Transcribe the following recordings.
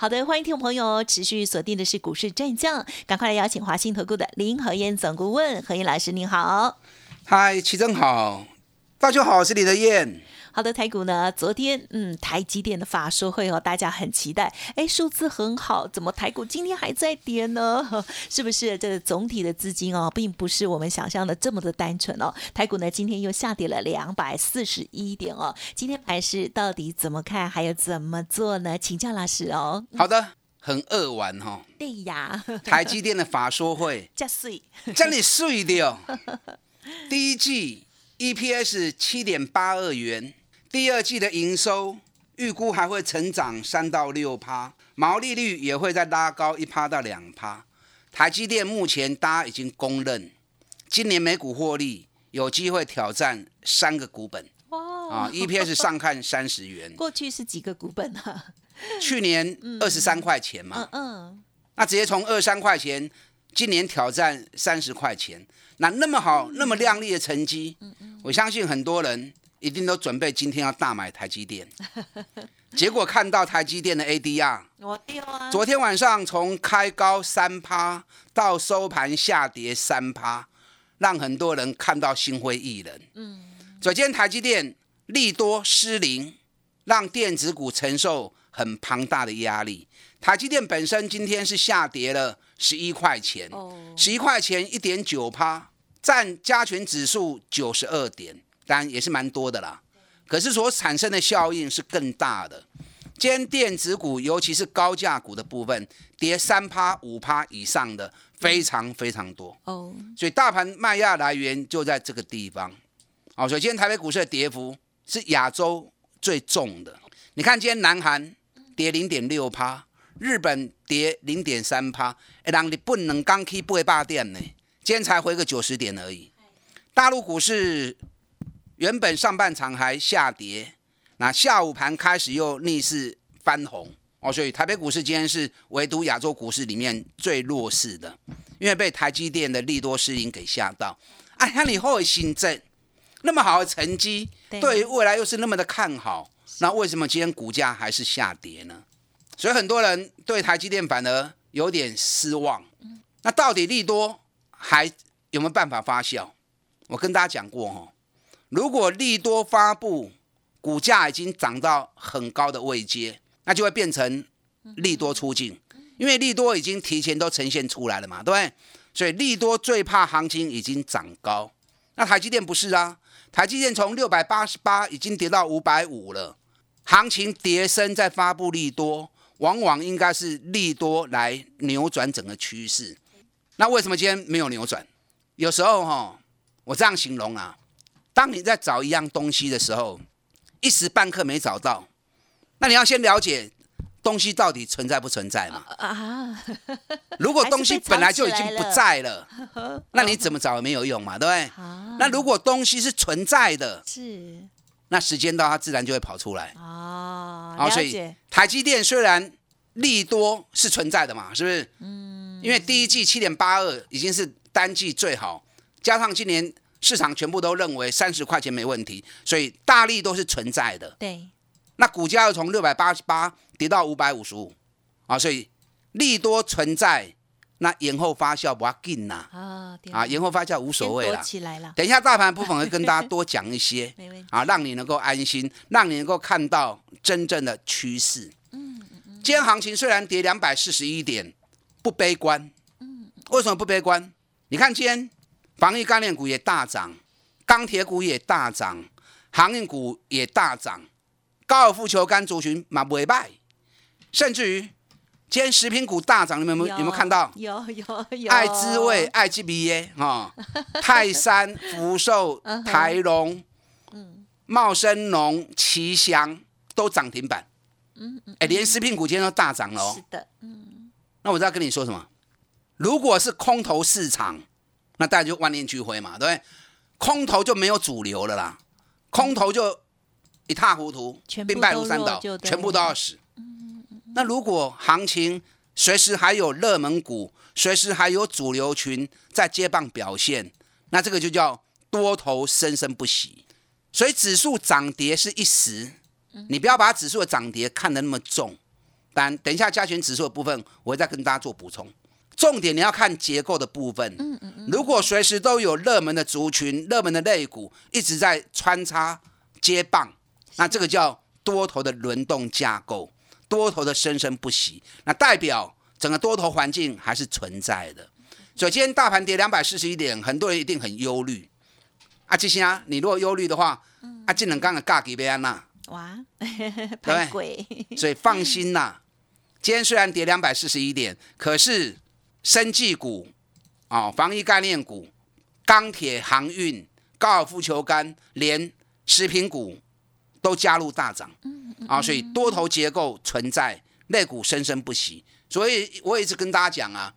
好的，欢迎听众朋友持续锁定的是股市战将，赶快来邀请华信投顾的林和燕总顾问何燕老师，您好。嗨，齐正好，大家好，我是李德燕。好的，台股呢，昨天嗯，台积电的法说会哦，大家很期待，哎，数字很好，怎么台股今天还在跌呢？是不是这个总体的资金哦，并不是我们想象的这么的单纯哦？台股呢，今天又下跌了两百四十一点哦，今天盘市到底怎么看，还有怎么做呢？请教老师哦。好的，很扼玩哈。对呀，台积电的法说会，加碎，真的碎掉。第一季 EPS 七点八二元。第二季的营收预估还会成长三到六趴，毛利率也会再拉高一趴到两趴。台积电目前大家已经公认，今年每股获利有机会挑战三个股本。哇！啊，EPS 上看三十元。过去是几个股本啊？去年二十三块钱嘛。嗯嗯。那直接从二三块钱，今年挑战三十块钱，那那么好，那么亮丽的成绩，我相信很多人。一定都准备今天要大买台积电，结果看到台积电的 ADR，我丢啊！昨天晚上从开高三趴到收盘下跌三趴，让很多人看到心灰意冷。嗯，昨天台积电利多失灵，让电子股承受很庞大的压力。台积电本身今天是下跌了十一块钱，十一块钱一点九趴，占加权指数九十二点。当然也是蛮多的啦，可是所产生的效应是更大的。今天电子股，尤其是高价股的部分，跌三趴、五趴以上的非常非常多哦。所以大盘卖压来源就在这个地方。哦，所以今天台北股市的跌幅是亚洲最重的。你看今天南韩跌零点六趴，日本跌零点三趴，哎让你不能刚起不会霸点呢。今天才回个九十点而已。大陆股市。原本上半场还下跌，那下午盘开始又逆势翻红哦，所以台北股市今天是唯独亚洲股市里面最弱势的，因为被台积电的利多失灵给吓到。哎，那你后尾新政那么好的成绩，对于未来又是那么的看好，那为什么今天股价还是下跌呢？所以很多人对台积电反而有点失望。那到底利多还有没有办法发酵？我跟大家讲过哦。如果利多发布，股价已经涨到很高的位阶，那就会变成利多出境，因为利多已经提前都呈现出来了嘛，对不对？所以利多最怕行情已经涨高。那台积电不是啊，台积电从六百八十八已经跌到五百五了，行情跌升再发布利多，往往应该是利多来扭转整个趋势。那为什么今天没有扭转？有时候哈，我这样形容啊。当你在找一样东西的时候，一时半刻没找到，那你要先了解东西到底存在不存在嘛？啊！如果东西本来就已经不在了，那你怎么找也没有用嘛，对不对？那如果东西是存在的，是，那时间到它自然就会跑出来。哦，好，所以台积电虽然利多是存在的嘛，是不是？嗯。因为第一季七点八二已经是单季最好，加上今年。市场全部都认为三十块钱没问题，所以大力都是存在的。对，那股价又从六百八十八跌到五百五十五，啊，所以利多存在，那延后发酵不要紧呐。啊，啊，延后发酵无所谓了。起来了。等一下大盘部分会跟大家多讲一些，啊，让你能够安心，让你能够看到真正的趋势。嗯嗯嗯。今天行情虽然跌两百四十一点，不悲观。嗯。为什么不悲观？你看今天。防疫概念股也大涨，钢铁股也大涨，航运股也大涨，高尔夫球杆族群嘛不败，甚至于今天食品股大涨，你们有有没有看到？有有有。爱滋味、爱 G B A 哈，泰山、福寿、台龙、茂生农、奇祥都涨停板。嗯嗯。哎，连食品股今天都大涨了哦。是的。嗯。那我再跟你说什么？如果是空头市场。那大家就万念俱灰嘛，对不对？空头就没有主流了啦，空头就一塌糊涂，兵败如山倒，全部都要死。那如果行情随时还有热门股，随时还有主流群在接棒表现，那这个就叫多头生生不息。所以指数涨跌是一时，你不要把指数的涨跌看得那么重。但等一下加权指数的部分，我会再跟大家做补充。重点你要看结构的部分。嗯嗯嗯。如果随时都有热门的族群、热门的类股一直在穿插接棒，那这个叫多头的轮动架构，多头的生生不息，那代表整个多头环境还是存在的。所以今天大盘跌两百四十一点，很多人一定很忧虑。啊，这些啊，你如果忧虑的话，啊，这能刚的价给别安呐，哇，太贵，所以放心呐。今天虽然跌两百四十一点，可是生技股、啊，防疫概念股、钢铁、航运、高尔夫球杆，连食品股都加入大涨，啊，所以多头结构存在，类股生生不息。所以我一直跟大家讲啊，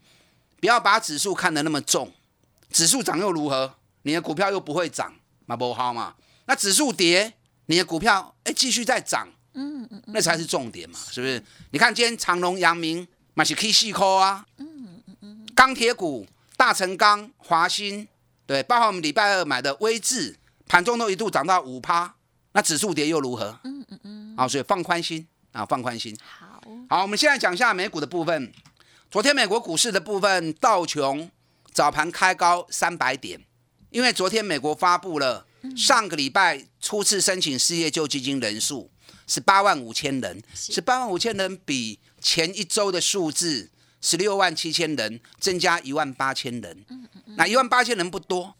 不要把指数看得那么重，指数涨又如何？你的股票又不会涨，嘛不好嘛？那指数跌，你的股票哎继续在涨，嗯嗯那才是重点嘛，是不是？你看今天长隆、阳明嘛是 K 细科啊，钢铁股大成钢、华兴，对，包括我们礼拜二买的威智，盘中都一度涨到五趴，那指数跌又如何？嗯嗯嗯，啊，所以放宽心啊，放宽心。好，好，我们现在讲一下美股的部分。昨天美国股市的部分，道琼早盘开高三百点。因为昨天美国发布了上个礼拜初次申请失业救济金人数是八万五千人，是八万五千人比前一周的数字十六万七千人增加一万八千人。那一万八千人不多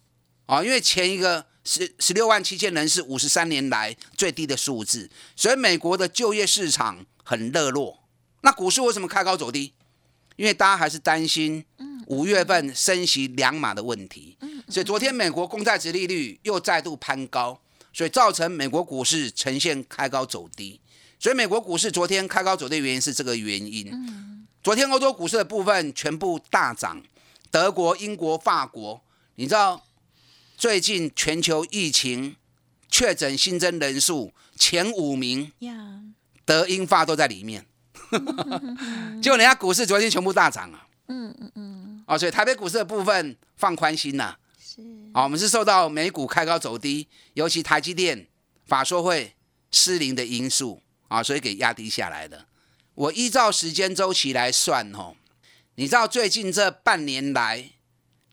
啊，因为前一个十十六万七千人是五十三年来最低的数字，所以美国的就业市场很热络。那股市为什么开高走低？因为大家还是担心五月份升息两码的问题。所以昨天美国公债值利率又再度攀高，所以造成美国股市呈现开高走低。所以美国股市昨天开高走低的原因是这个原因。昨天欧洲股市的部分全部大涨，德国、英国、法国，你知道最近全球疫情确诊新增人数前五名，德、英、法都在里面。结果人家股市昨天全部大涨啊。嗯嗯嗯。哦，所以台北股市的部分放宽心呐。好，我们是受到美股开高走低，尤其台积电法说会失灵的因素啊，所以给压低下来的。我依照时间周期来算哦，你知道最近这半年来，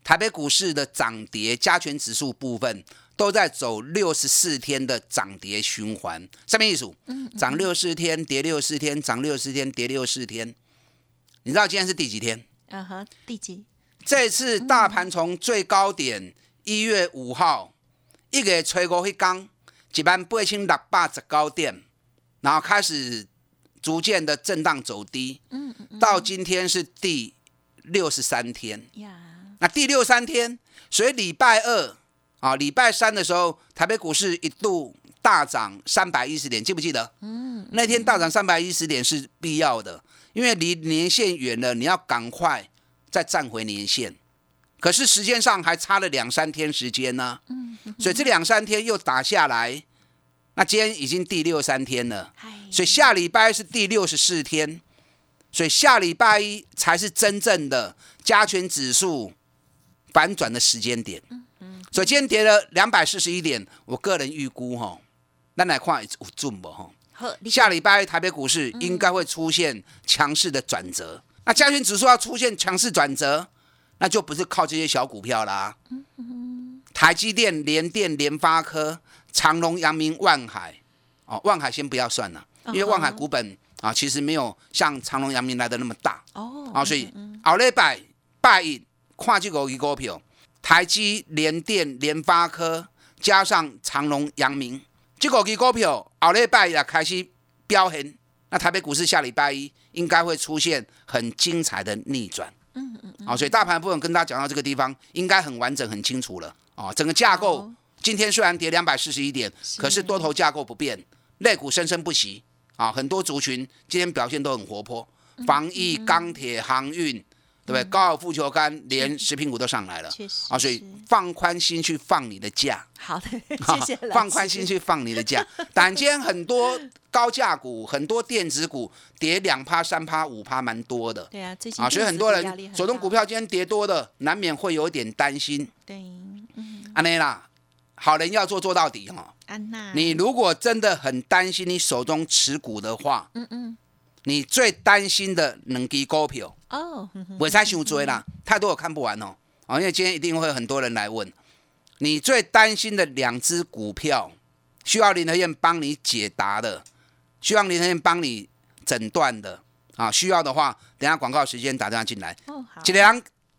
台北股市的涨跌加权指数部分都在走六十四天的涨跌循环，上面一数，涨六四天，跌六四天，涨六四天，跌六四天。你知道今天是第几天？嗯哼，第几？这次大盘从最高点一月五号一个吹过去刚一万八千六百十高点，然后开始逐渐的震荡走低，嗯嗯，到今天是第六十三天，呀，那第六三天，所以礼拜二啊，礼拜三的时候，台北股市一度大涨三百一十点，记不记得？嗯，那天大涨三百一十点是必要的，因为离年线远了，你要赶快。再站回年线，可是时间上还差了两三天时间呢。嗯，所以这两三天又打下来，那今天已经第六三天了。所以下礼拜是第六十四天，所以下礼拜一才是真正的加权指数反转的时间点。所以今天跌了两百四十一点，我个人预估哈，那来看有准不哈？下礼拜台北股市应该会出现强势的转折。那加权指数要出现强势转折，那就不是靠这些小股票啦。台积电、联电、联发科、长隆、阳明、万海，哦，万海先不要算了，因为万海股本啊，其实没有像长隆、阳明来的那么大。哦，啊，所以后礼拜拜一看这个股票，台积、联电、联发科加上长隆、阳明，这个股票后礼拜也开始飙现。那台北股市下礼拜一应该会出现很精彩的逆转，嗯嗯，好，所以大盘部分跟大家讲到这个地方，应该很完整、很清楚了，哦，整个架构今天虽然跌两百四十一点，可是多头架构不变，类股生生不息，啊，很多族群今天表现都很活泼，防疫、钢铁、航运，对不对？高尔夫球杆连食品股都上来了，啊，所以放宽心去放你的假，好的，谢谢放宽心去放你的假。但今天很多高价股、很多电子股跌两趴、三趴、五趴，蛮多的。对啊，最近啊，所以很多人手中股票今天跌多的，难免会有一点担心。对，嗯，安内啦，好人要做做到底哈。安娜，你如果真的很担心你手中持股的话，嗯嗯，你最担心的两支股票，哦，我才想追啦，太多我看不完哦。啊，因为今天一定会有很多人来问，你最担心的两只股票，需要林和燕帮你解答的，需要林和燕帮你诊断的啊，需要的话，等下广告时间打电话进来，哦，好，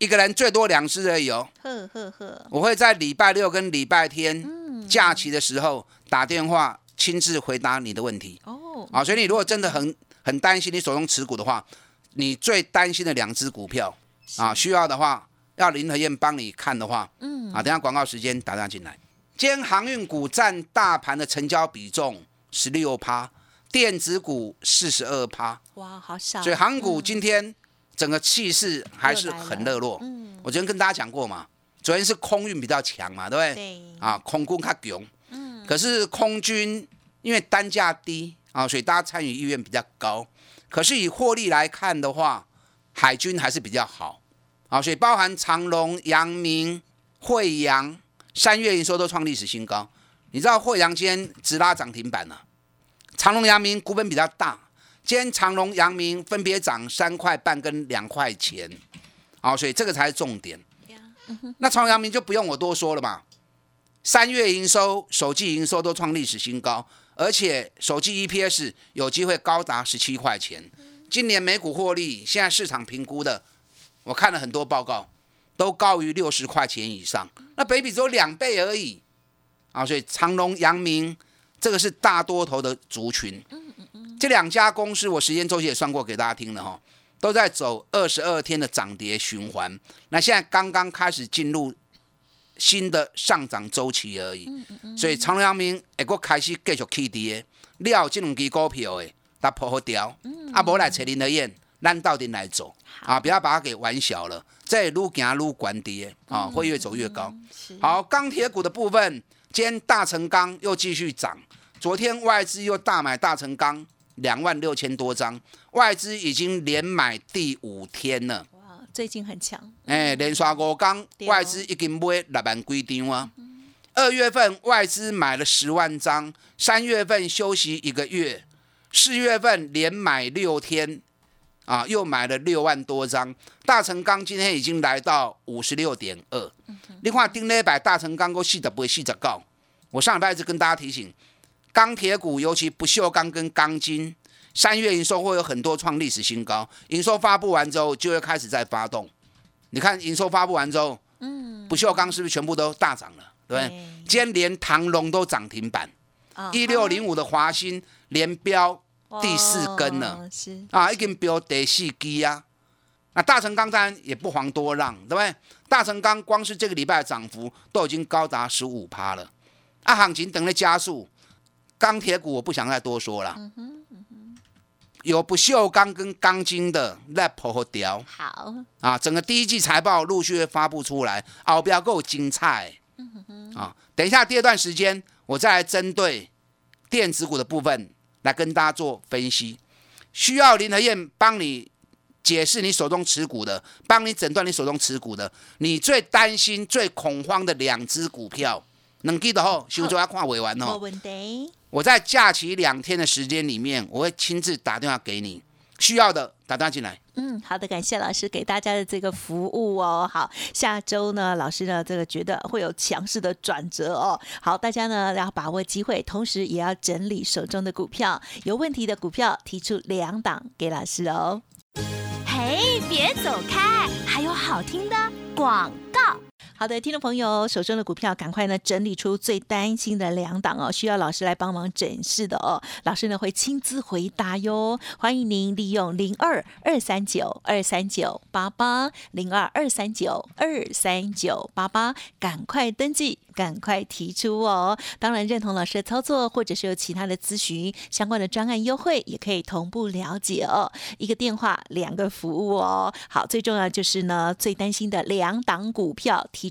一个人最多两只而已哦。呵呵呵，我会在礼拜六跟礼拜天嗯，假期的时候打电话亲自回答你的问题。哦，啊，所以你如果真的很很担心你手中持股的话，你最担心的两只股票啊，需要的话要林和燕帮你看的话，嗯，啊，等下广告时间打电话进来。今天航运股占大盘的成交比重十六趴，电子股四十二趴，哇，好少，所以航股嗯。今天整个气势还是很热络。嗯，我昨天跟大家讲过嘛，昨天是空运比较强嘛，对不对？对，啊，空军较强，嗯，可是空军因为单价低啊，所以大家参与意愿比较高。可是以获利来看的话，海军还是比较好啊，所以包含长隆、阳明、惠阳三月营收都创历史新高。你知道惠阳今天直拉涨停板了、长隆、阳明股本比较大，今天长隆、阳明分别涨三块半跟两块钱，啊，所以这个才是重点。那长隆、阳明就不用我多说了嘛，三月营收、首季营收都创历史新高，而且首季 EPS 有机会高达十七块钱。今年每股获利，现在市场评估的，我看了很多报告，都高于六十块钱以上。那北比只有两倍而已啊！所以长隆、阳明这个是大多头的族群。这两家公司我时间周期也算过给大家听了哈，都在走二十二天的涨跌循环。那现在刚刚开始进入新的上涨周期而已，所以长隆、阳明会个开始继续起跌，料这两支股票诶，它破好掉，啊，无来找林德燕，咱到底来走啊，不要把它给玩小了，这愈行愈管跌啊，会越走越高。是，好，钢铁股的部分，今天大成钢又继续涨，昨天外资又大买大成钢两万六千多张，外资已经连买第五天了。哇，最近很强，哎，连刷五天，对哦外资已经买六万几张啊。二月份外资买了十万张，三月份休息一个月，四月份连买六天，啊，又买了六万多张。大成钢今天已经来到五十六点二。你看，丁礼拜大成钢够四十八、四十九。我上礼拜一直跟大家提醒，钢铁股尤其不锈钢跟钢筋，三月营收会有很多创历史新高，营收发布完之后就会开始在发动。你看营收发布完之后，嗯，不锈钢是不是全部都大涨了？对不对？今天连唐龙都涨停板，啊一六零五的华兴连标第四根了啊，已经标第四基啊。那大成钢当然也不遑多让，对不对？大成钢光是这个礼拜的涨幅都已经高达十五趴了，啊，行情等着加速。钢铁股我不想再多说了，有不锈钢跟钢筋的在破和掉好，啊，整个第一季财报陆续会发布出来，后标够精彩。啊！等一下第二段时间，我再来针对电子股的部分来跟大家做分析。需要林和燕帮你解释你手中持股的，帮你诊断你手中持股的，你最担心、最恐慌的两只股票，能记得后，修周要看尾完没哦。问题，我在假期两天的时间里面，我会亲自打电话给你，需要的打电话进来。嗯，好的，感谢老师给大家的这个服务哦。好，下周呢，老师呢这个觉得会有强势的转折哦。好，大家呢要把握机会，同时也要整理手中的股票，有问题的股票提出两档给老师哦。嘿，别走开，还有好听的广告。好的，听众朋友手中的股票，赶快呢整理出最担心的两档哦，需要老师来帮忙诊视的哦，老师呢会亲自回答哟。欢迎您利用零二二三九二三九八八零二二三九二三九八八，赶快登记，赶快提出哦。当然认同老师的操作，或者是有其他的咨询相关的专案优惠，也可以同步了解哦。一个电话，两个服务哦。好，最重要就是呢，最担心的两档股票提。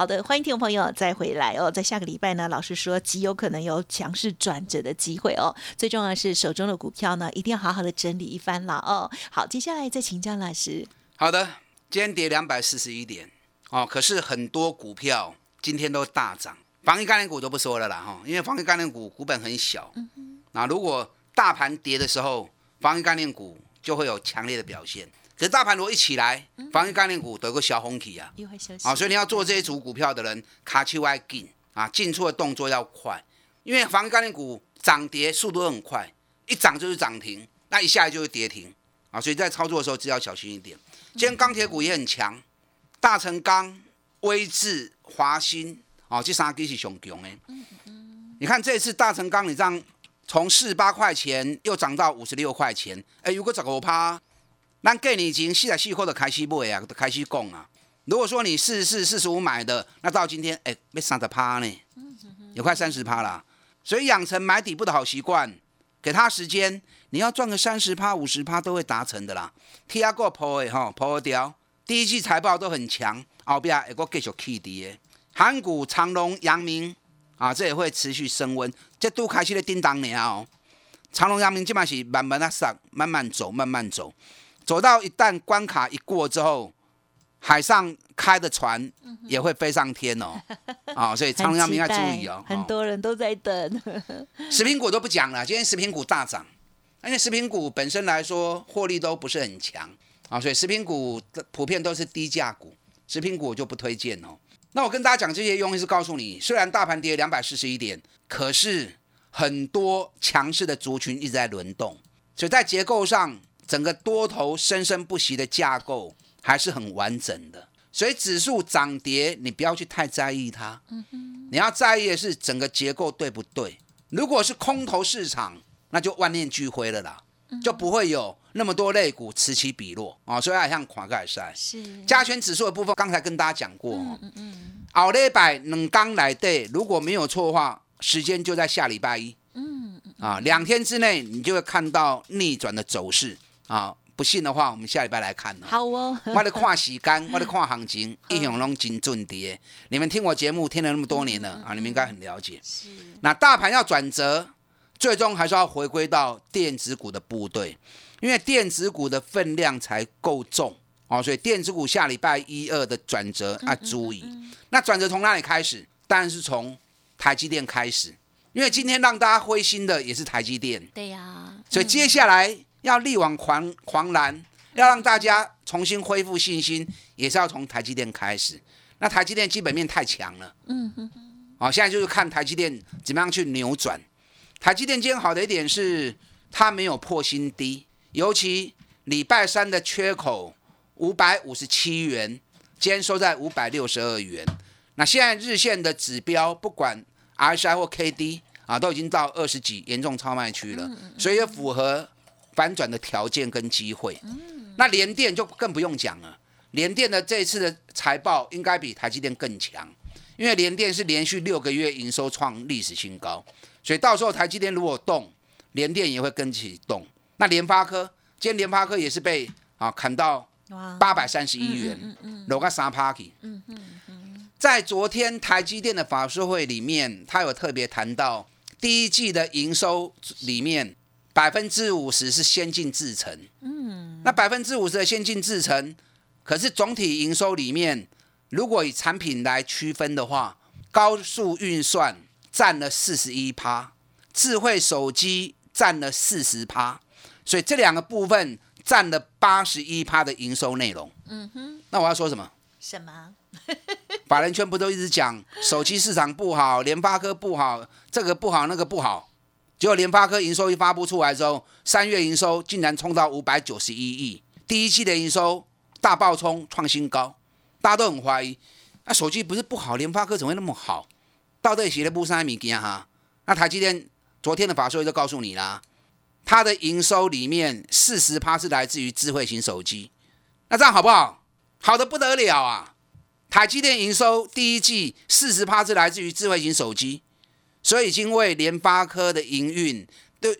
好的，欢迎听众朋友再回来哦。在下个礼拜呢，老师说极有可能有强势转折的机会哦。最重要的是手中的股票呢，一定要好好的整理一番了哦。好，接下来再请教老师。好的。今天跌两百四十一点，哦，可是很多股票今天都大涨，防疫概念股都不说了啦，哈，因为防疫概念股股本很小，嗯那如果大盘跌的时候，防疫概念股就会有强烈的表现。可是大盘如果一起来，防疫概念股得个小红体啊，啊，所以你要做这一组股票的人，卡丘外进啊，进出的动作要快，因为防疫概念股涨跌速度很快，一涨就是涨停，那一下来就是跌停。啊，所以在操作的时候，只要小心一点。今天钢铁股也很强，大成钢、威智、华新啊，这三支是上强的。你看这次大成钢，你这样从四十八块钱又涨到五十六块钱，哎，如果十五趴，那给你已经四十四块的开始买啊，开始讲啊。如果说你四十四、四十五买的，那到今天哎，没三十趴呢，有快三十趴了。所以养成买底部的好习惯，给他时间。你要赚个三十趴、五十趴都会达成的啦。T R 个破的哈破掉，第一季财报都很强，后边一个继续起跌。韩股长隆、阳明啊，这也会持续升温。这都开始咧叮当了哦。长隆、阳明这嘛是慢慢啊上，慢慢走，慢慢走，走到一旦关卡一过之后，海上开的船也会飞上天哦。啊，所以长隆、阳明要注意哦。很多人都在等。食品股都不讲了，今天食品股大涨。因为食品股本身来说，获利都不是很强啊，所以食品股普遍都是低价股，食品股我就不推荐哦。那我跟大家讲这些用意是告诉你，虽然大盘跌两百四十一点，可是很多强势的族群一直在轮动，所以在结构上，整个多头生生不息的架构还是很完整的。所以指数涨跌，你不要去太在意它，你要在意的是整个结构对不对。如果是空头市场，那就万念俱灰了啦，就不会有那么多类股此起彼落。啊，所以像垮盖赛。是。加权指数的部分，刚才跟大家讲过哦，嗯嗯，奥利百能刚来对，如果没有错的话，时间就在下礼拜一，嗯。啊，两天之内你就会看到逆转的走势啊，不信的话，我们下礼拜来看好哦，我的看时间，我的看行情，一向拢真准跌。你们听我节目听了那么多年了啊，你们应该很了解。是，那大盘要转折。最终还是要回归到电子股的部队，因为电子股的分量才够重哦，所以电子股下礼拜一二的转折啊，注意。那转折从哪里开始？当然是从台积电开始，因为今天让大家灰心的也是台积电。对呀，所以接下来要力挽狂狂澜，要让大家重新恢复信心，也是要从台积电开始。那台积电基本面太强了，嗯哼，好，现在就是看台积电怎么样去扭转。台积电今天好的一点是，它没有破新低，尤其礼拜三的缺口五百五十七元，今天收在五百六十二元。那现在日线的指标，不管 RSI 或 KD 啊，都已经到二十几，严重超卖区了，所以也符合反转的条件跟机会。那联电就更不用讲了，联电的这一次的财报应该比台积电更强，因为联电是连续六个月营收创历史新高，所以到时候台积电如果动，联电也会跟起动。那联发科，今天联发科也是被啊砍到八百三十一元，落个三 party。在昨天台积电的法说会里面，他有特别谈到第一季的营收里面百分之五十是先进制程。嗯，那百分之五十的先进制程，可是总体营收里面，如果以产品来区分的话，高速运算占了四十一趴，智慧手机占了四十趴，所以这两个部分占了八十一趴的营收内容。嗯哼，那我要说什么？什么？法人圈不都一直讲手机市场不好，联发科不好，这个不好那个不好，结果联发科营收一发布出来之后，三月营收竟然冲到五百九十一亿，第一季的营收大爆冲创新高，大家都很怀疑，那手机不是不好，联发科怎么会那么好？到底写的不三米件哈？那台积电昨天的法说就告诉你啦，它的营收里面四十趴是来自于智慧型手机，那这样好不好？好的不得了啊！台积电营收第一季四十趴是来自于智慧型手机，所以已经为联发科的营运，对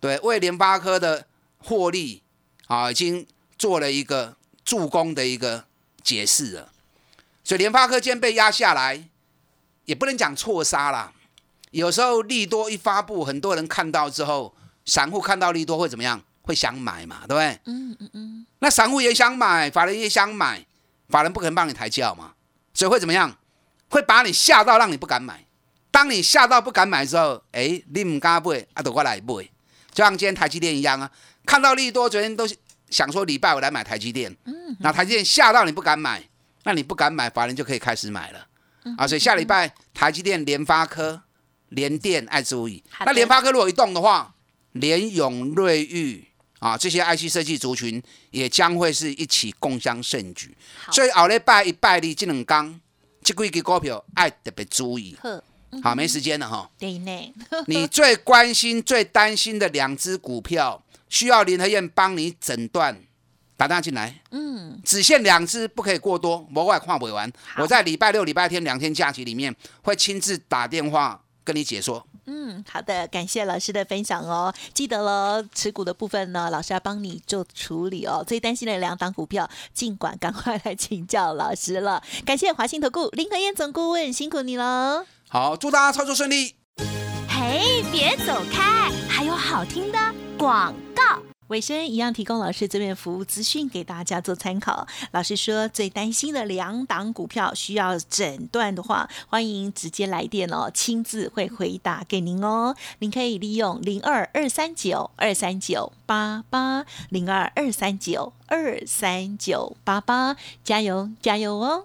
对，为联发科的获利啊，已经做了一个助攻的一个解释了。所以联发科今天被压下来，也不能讲错杀啦。有时候利多一发布，很多人看到之后，散户看到利多会怎么样？会想买嘛，对不对？嗯嗯嗯。那散户也想买，法人也想买。法人不可能帮你抬轿嘛，所以会怎么样？会把你吓到，让你不敢买。当你吓到不敢买的时候，哎，你唔敢买，啊，都过来买，就像今天台积电一样啊。看到利多，昨天都想说礼拜我来买台积电，嗯，那台积电吓到你不敢买，那你不敢买，法人就可以开始买了，啊，所以下礼拜台积电、联发科、联电爱注意。那联发科如果一动的话，联永、瑞昱。啊，这些 IC 设计族群也将会是一起共襄盛举，所以后礼拜一拜二这两天，这几只股票爱特别注意。好，没时间了哈。对呢。你最关心、最担心的两只股票，需要林和燕帮你诊断，打电话进来。嗯。只限两只，不可以过多，我外看不完。我在礼拜六、礼拜天两天假期里面，会亲自打电话跟你解说。嗯，好的，感谢老师的分享哦。记得了，持股的部分呢，老师要帮你做处理哦。最担心的两档股票，尽管赶快来请教老师了。感谢华兴投顾林和燕总顾问，辛苦你了。好，祝大家操作顺利。嘿，别走开，还有好听的广告。尾声一样提供老师这边服务资讯给大家做参考。老师说最担心的两档股票需要诊断的话，欢迎直接来电哦，亲自会回答给您哦。您可以利用零二二三九二三九八八零二二三九二三九八八，加油加油哦！